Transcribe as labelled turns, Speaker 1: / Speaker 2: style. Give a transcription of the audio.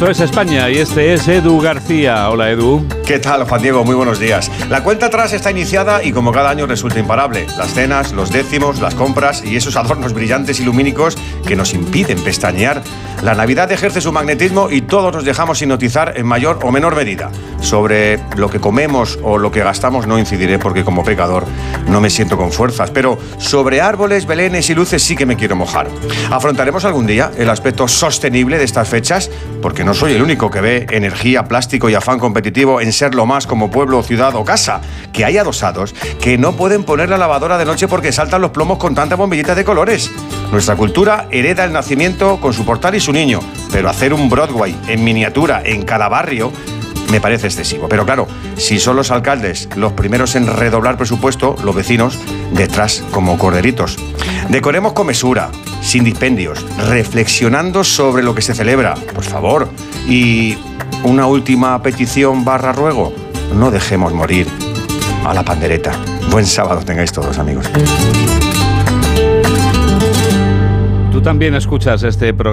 Speaker 1: Esto es España y este es Edu García. Hola Edu.
Speaker 2: ¿Qué tal, Juan Diego? Muy buenos días. La cuenta atrás está iniciada y como cada año resulta imparable. Las cenas, los décimos, las compras y esos adornos brillantes y lumínicos que nos impiden pestañear. La Navidad ejerce su magnetismo y todos nos dejamos hipnotizar en mayor o menor medida. Sobre lo que comemos o lo que gastamos no incidiré porque como pecador no me siento con fuerzas, pero sobre árboles, belenes y luces sí que me quiero mojar. Afrontaremos algún día el aspecto sostenible de estas fechas porque no soy el único que ve energía, plástico y afán competitivo en ser lo más como pueblo, ciudad o casa. Que hay adosados que no pueden poner la lavadora de noche porque saltan los plomos con tanta bombillita de colores. Nuestra cultura hereda el nacimiento con su portal y su niño, pero hacer un Broadway en miniatura en cada barrio me parece excesivo. Pero claro, si son los alcaldes los primeros en redoblar presupuesto, los vecinos detrás como corderitos. Decoremos con mesura, sin dispendios, reflexionando sobre lo que se celebra, por favor. Y una última petición barra ruego, no dejemos morir a la pandereta. Buen sábado tengáis todos, amigos.
Speaker 1: Tú también escuchas este programa.